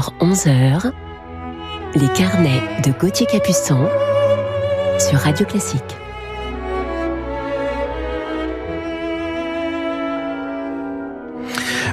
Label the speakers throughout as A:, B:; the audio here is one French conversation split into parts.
A: 10h-11h, les carnets de Gauthier Capuçon sur Radio Classique.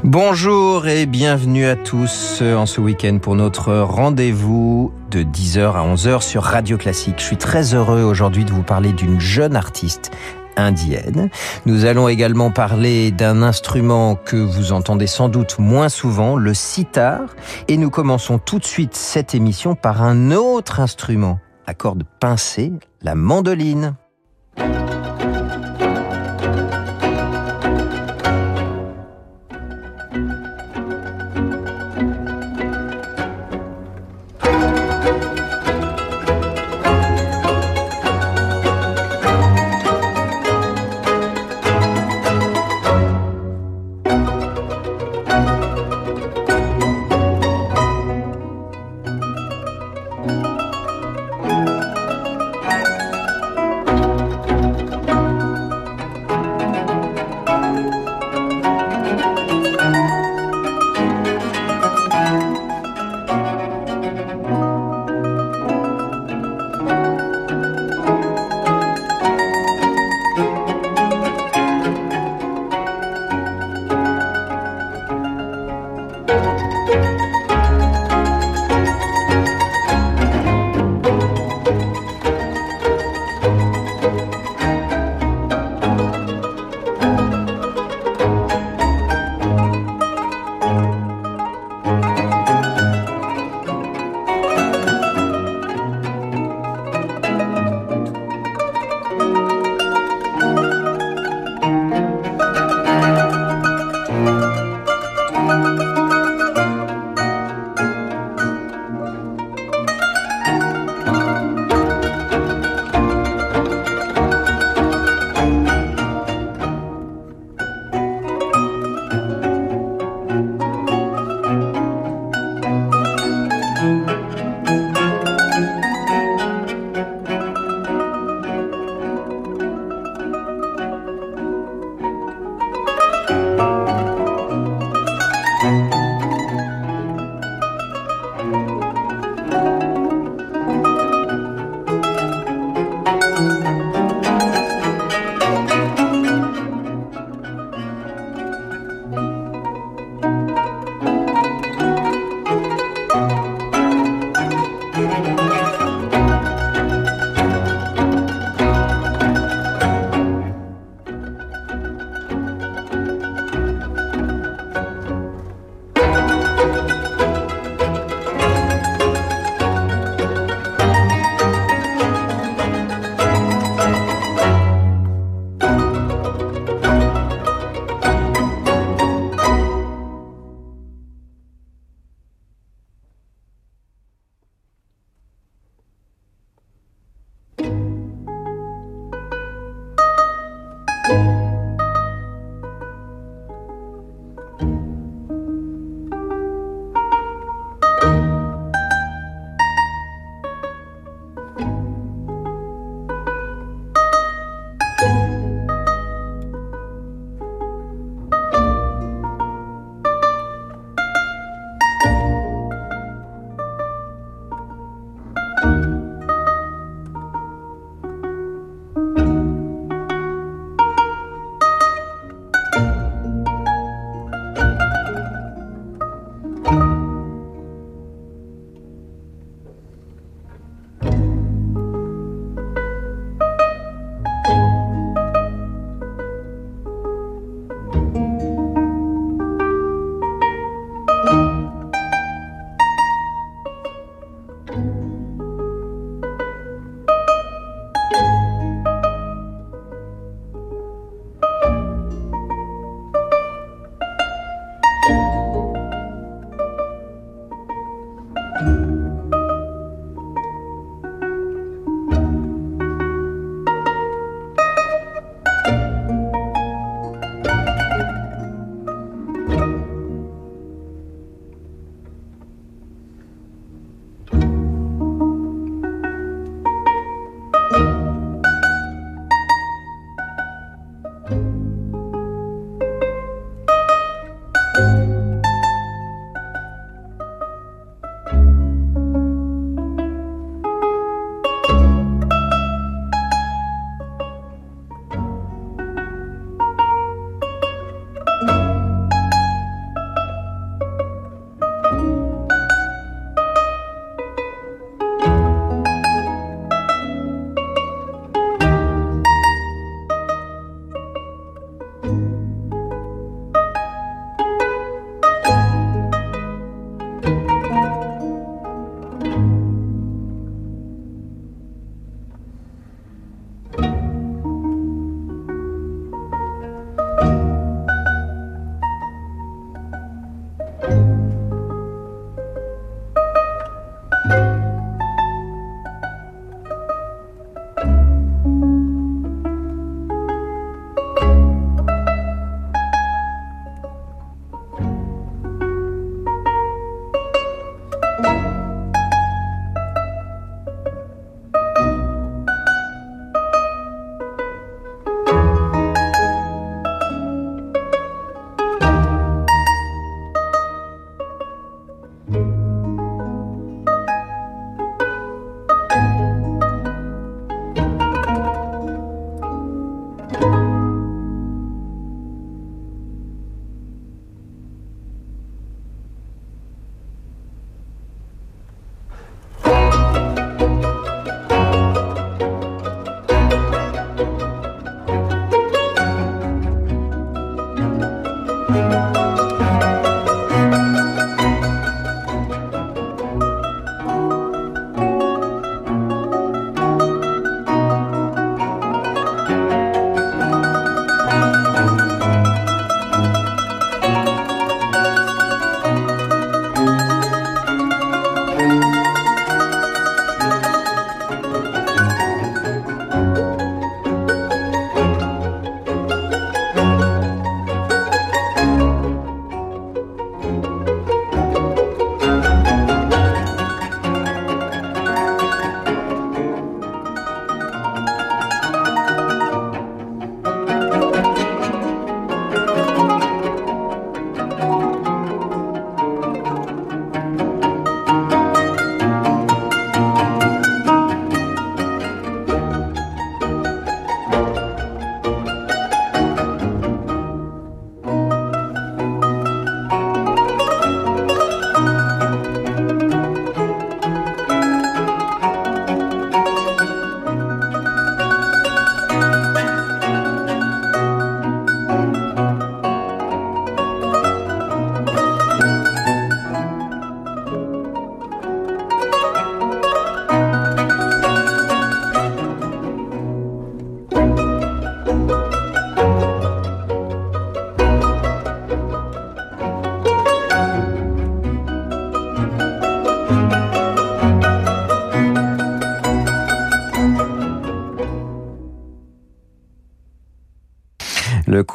B: Bonjour et bienvenue à tous en ce week-end pour notre rendez-vous de 10h à 11h sur Radio Classique. Je suis très heureux aujourd'hui de vous parler d'une jeune artiste indienne. Nous allons également parler d'un instrument que vous entendez sans doute moins souvent, le sitar. Et nous commençons tout de suite cette émission par un autre instrument à cordes pincées, la mandoline.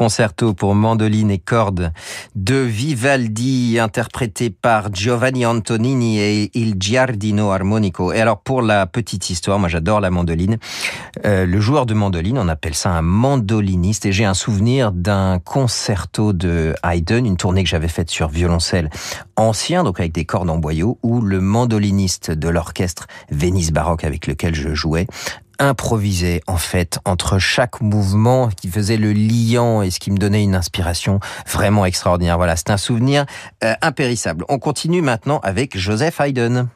B: Concerto pour mandoline et cordes de Vivaldi, interprété par Giovanni Antonini et Il Giardino Armonico. Et alors, pour la petite histoire, moi j'adore la mandoline. Euh, le joueur de mandoline, on appelle ça un mandoliniste. Et j'ai un souvenir d'un concerto de Haydn, une tournée que j'avais faite sur violoncelle ancien, donc avec des cordes en boyau, où le mandoliniste de l'orchestre Venise Baroque avec lequel je jouais improvisé en fait entre chaque mouvement qui faisait le liant et ce qui me donnait une inspiration vraiment extraordinaire. Voilà, c'est un souvenir euh, impérissable. On continue maintenant avec Joseph Haydn.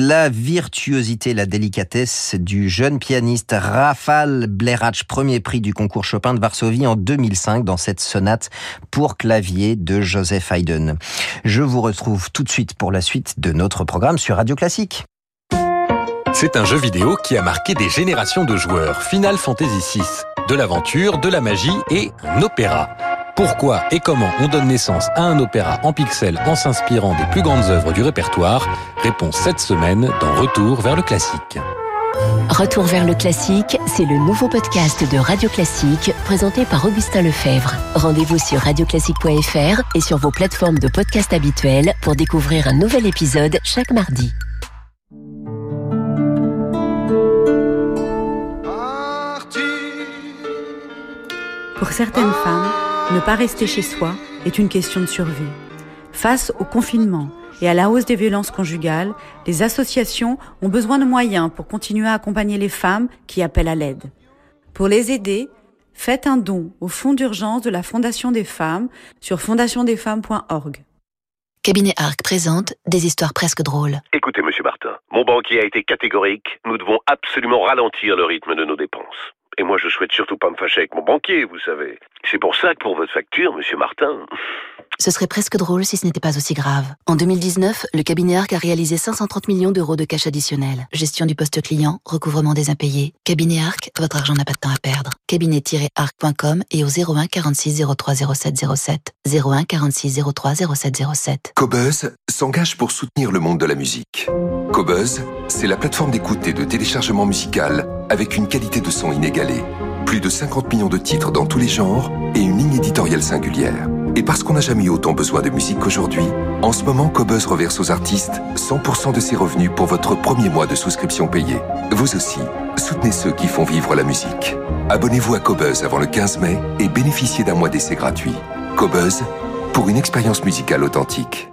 B: La virtuosité, la délicatesse du jeune pianiste Rafal Blerach, premier prix du concours Chopin de Varsovie en 2005 dans cette sonate pour clavier de Joseph Haydn. Je vous retrouve tout de suite pour la suite de notre programme sur Radio Classique.
C: C'est un jeu vidéo qui a marqué des générations de joueurs. Final Fantasy VI. De l'aventure, de la magie et un opéra. Pourquoi et comment on donne naissance à un opéra en pixels en s'inspirant des plus grandes œuvres du répertoire? Réponse cette semaine dans Retour vers le classique.
A: Retour vers le classique, c'est le nouveau podcast de Radio Classique présenté par Augustin Lefebvre. Rendez-vous sur radioclassique.fr et sur vos plateformes de podcast habituelles pour découvrir un nouvel épisode chaque mardi.
D: Pour certaines femmes, ne pas rester chez soi est une question de survie. Face au confinement et à la hausse des violences conjugales, les associations ont besoin de moyens pour continuer à accompagner les femmes qui appellent à l'aide. Pour les aider, faites un don au fonds d'urgence de la Fondation des femmes sur fondationdesfemmes.org.
E: Cabinet Arc présente des histoires presque drôles.
F: Écoutez, monsieur Martin, mon banquier a été catégorique. Nous devons absolument ralentir le rythme de nos dépenses. Et moi, je souhaite surtout pas me fâcher avec mon banquier, vous savez. C'est pour ça que pour votre facture, monsieur Martin.
E: Ce serait presque drôle si ce n'était pas aussi grave. En 2019, le cabinet ARC a réalisé 530 millions d'euros de cash additionnel. Gestion du poste client, recouvrement des impayés. Cabinet ARC, votre argent n'a pas de temps à perdre. Cabinet-arc.com et au 01 46 03 07 07. 01 46 03 07 07.
G: Cobuzz s'engage pour soutenir le monde de la musique. Cobuzz, c'est la plateforme d'écoute et de téléchargement musical avec une qualité de son inégalée. Plus de 50 millions de titres dans tous les genres et une ligne éditoriale singulière. Et parce qu'on n'a jamais eu autant besoin de musique qu'aujourd'hui, en ce moment, Cobuzz reverse aux artistes 100% de ses revenus pour votre premier mois de souscription payée. Vous aussi, soutenez ceux qui font vivre la musique. Abonnez-vous à Cobuzz avant le 15 mai et bénéficiez d'un mois d'essai gratuit. Cobuzz, pour une expérience musicale authentique.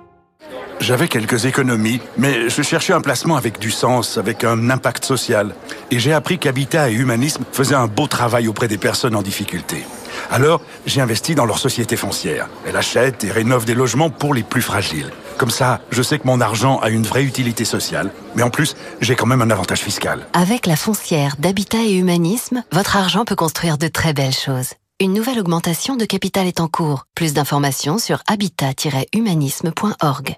H: J'avais quelques économies, mais je cherchais un placement avec du sens, avec un impact social. Et j'ai appris qu'Habitat et Humanisme faisaient un beau travail auprès des personnes en difficulté. Alors, j'ai investi dans leur société foncière. Elle achète et rénove des logements pour les plus fragiles. Comme ça, je sais que mon argent a une vraie utilité sociale, mais en plus, j'ai quand même un avantage fiscal.
E: Avec la foncière d'Habitat et Humanisme, votre argent peut construire de très belles choses. Une nouvelle augmentation de capital est en cours. Plus d'informations sur habitat-humanisme.org.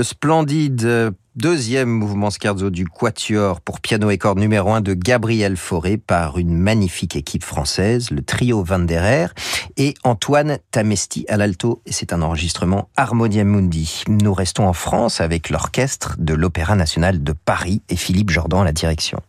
B: Le splendide euh, deuxième mouvement scherzo du Quatuor pour piano et cordes numéro 1 de Gabriel Fauré par une magnifique équipe française, le trio Van der Air et Antoine Tamesti à l'alto. Et c'est un enregistrement Harmonia Mundi. Nous restons en France avec l'orchestre de l'Opéra National de Paris et Philippe Jordan à la direction.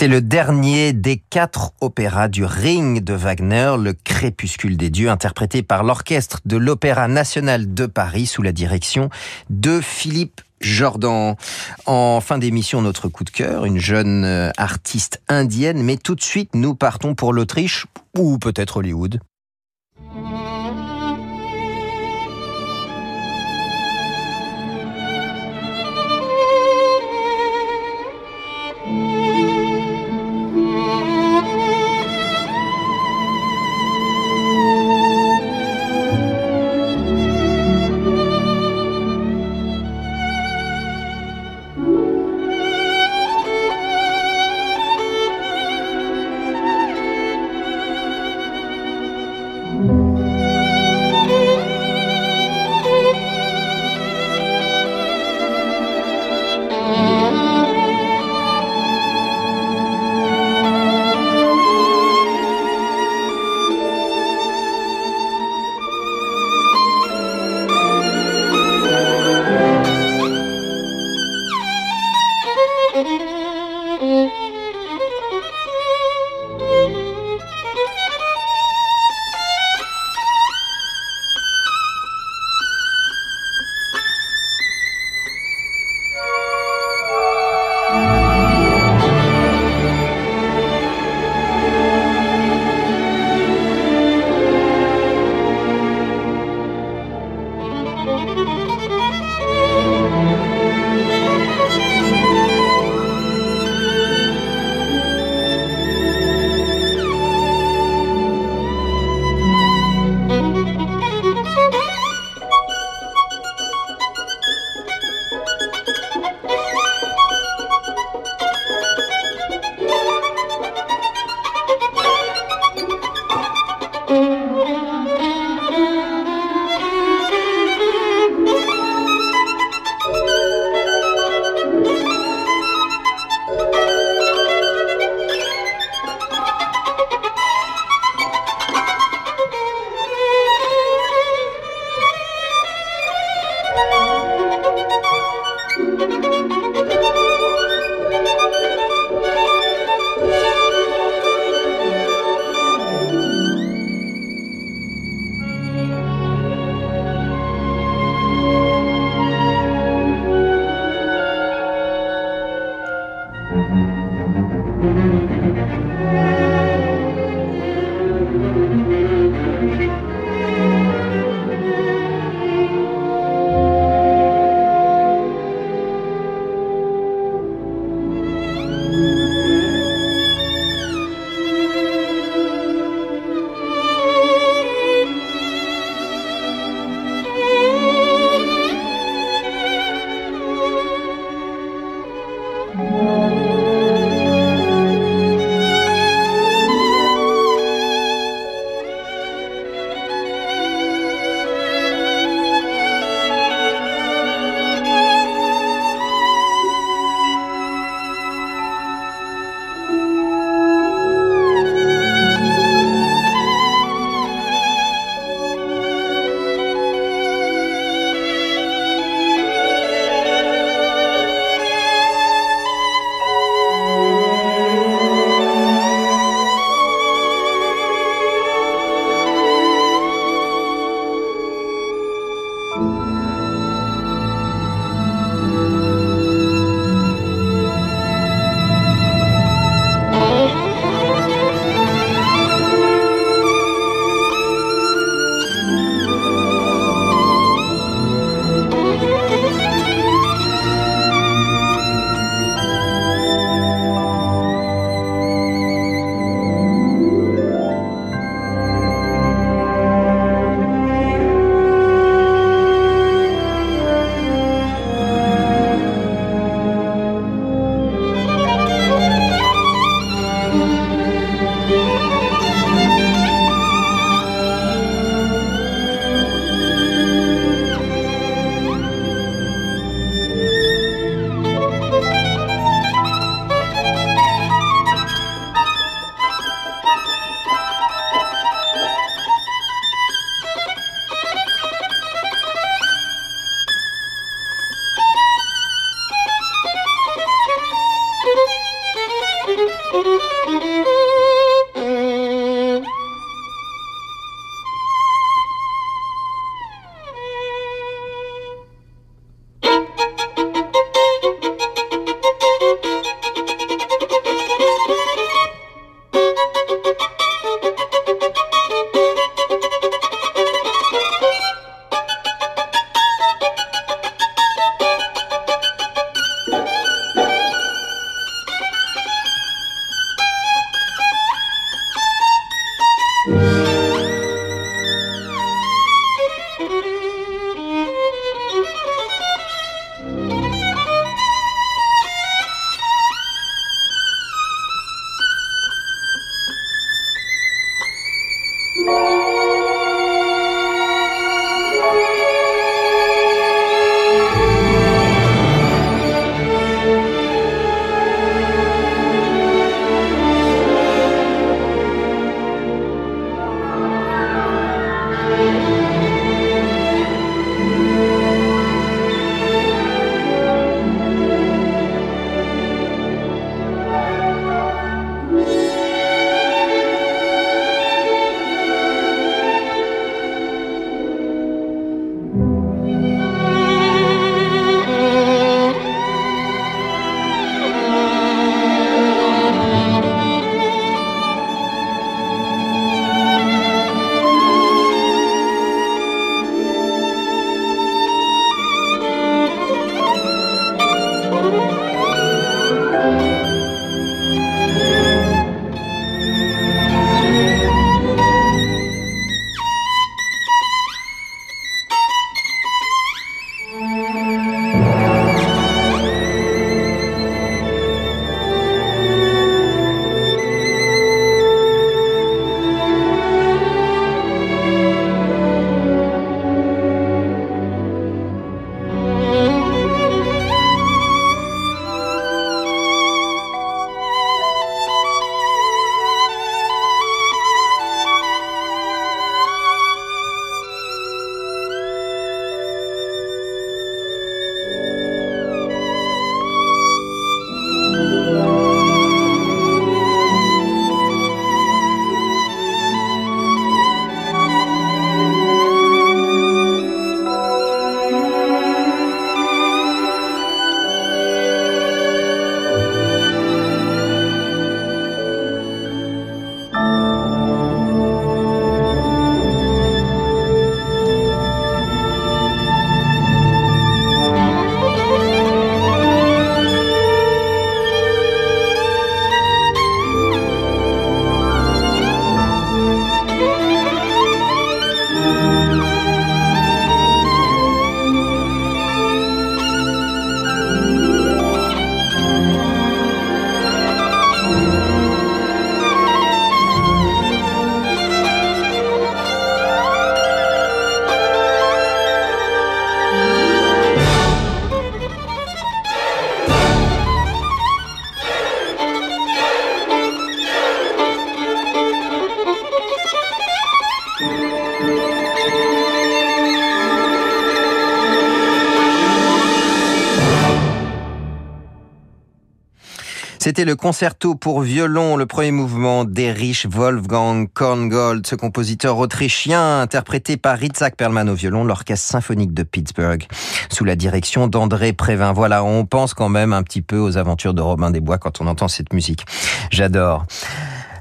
B: C'était le dernier des quatre opéras du Ring de Wagner, le Crépuscule des dieux, interprété par l'orchestre de l'Opéra national de Paris sous la direction de Philippe Jordan. En fin d'émission, notre coup de cœur, une jeune euh, artiste indienne, mais tout de suite, nous partons pour l'Autriche ou peut-être Hollywood. Le concerto pour violon, le premier mouvement d'Erich Wolfgang Korngold, ce compositeur autrichien interprété par Itzhak Perlman au violon, l'orchestre symphonique de Pittsburgh, sous la direction d'André Prévin. Voilà, on pense quand même un petit peu aux aventures de Robin des Bois quand on entend cette musique. J'adore.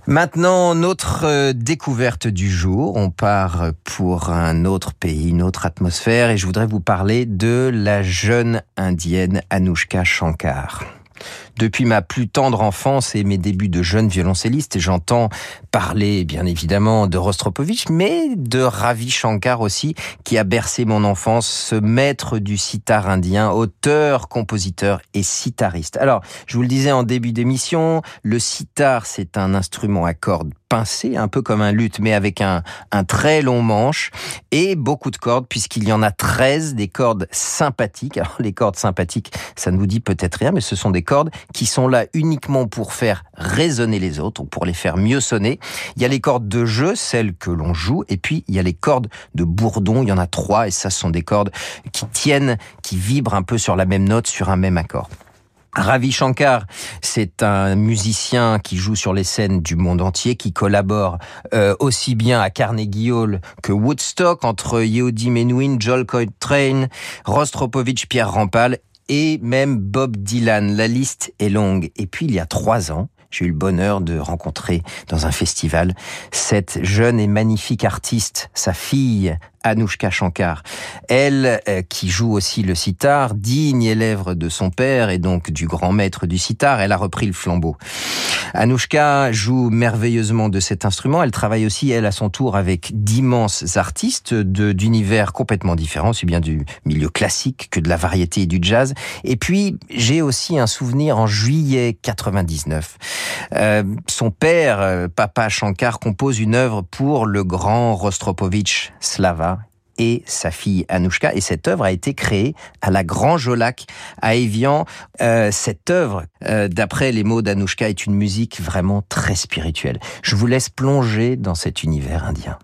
B: Maintenant, notre euh, découverte du jour. On part pour un autre pays, une autre atmosphère et je voudrais vous parler de la jeune indienne Anushka Shankar. Depuis ma plus tendre enfance et mes débuts de jeune violoncelliste, j'entends parler bien évidemment de Rostropovitch, mais de Ravi Shankar aussi, qui a bercé mon enfance, ce maître du sitar indien, auteur, compositeur et sitariste. Alors, je vous le disais en début d'émission, le sitar, c'est un instrument à cordes pincé, un peu comme un luth, mais avec un, un très long manche et beaucoup de cordes, puisqu'il y en a 13, des cordes sympathiques. Alors, les cordes sympathiques, ça ne vous dit peut-être rien, mais ce sont des cordes qui sont là uniquement pour faire résonner les autres, ou pour les faire mieux sonner. Il y a les cordes de jeu, celles que l'on joue, et puis il y a les cordes de bourdon, il y en a trois, et ça ce sont des cordes qui tiennent, qui vibrent un peu sur la même note, sur un même accord. Ravi Shankar, c'est un musicien qui joue sur les scènes du monde entier, qui collabore euh, aussi bien à Carnegie Hall que Woodstock entre Yehudi Menuhin, Joel Coltrane, Rostropovich, Pierre Rampal et même Bob Dylan. La liste est longue. Et puis il y a trois ans, j'ai eu le bonheur de rencontrer dans un festival cette jeune et magnifique artiste, sa fille Anushka Shankar. Elle, euh, qui joue aussi le sitar, digne élève de son père et donc du grand maître du sitar, elle a repris le flambeau. Anushka joue merveilleusement de cet instrument. Elle travaille aussi, elle, à son tour, avec d'immenses artistes d'univers complètement différents, aussi bien du milieu classique que de la variété et du jazz. Et puis, j'ai aussi un souvenir en juillet 99. Euh, son père, euh, Papa Shankar, compose une œuvre pour le grand Rostropovitch Slava et sa fille Anouchka. Et cette œuvre a été créée à la Grand Jolac à Evian. Euh, cette œuvre, euh, d'après les mots d'Anouchka, est une musique vraiment très spirituelle. Je vous laisse plonger dans cet univers indien.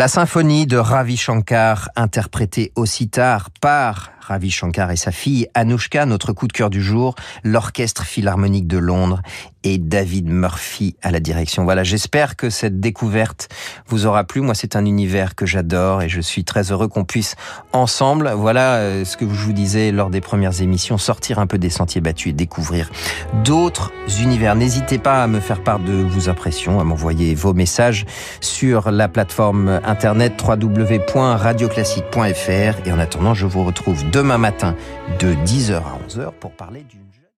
B: La symphonie de Ravi Shankar, interprétée aussi tard par Ravi Shankar et sa fille Anushka, notre coup de cœur du jour, l'Orchestre Philharmonique de Londres et David Murphy à la direction. Voilà, j'espère que cette découverte vous aura plu. Moi, c'est un univers que j'adore et je suis très heureux qu'on puisse ensemble, voilà euh, ce que je vous disais lors des premières émissions, sortir un peu des sentiers battus et découvrir d'autres univers. N'hésitez pas à me faire part de vos impressions, à m'envoyer vos messages sur la plateforme internet www.radioclassique.fr et en attendant, je vous retrouve demain matin de 10h à 11h pour parler d'une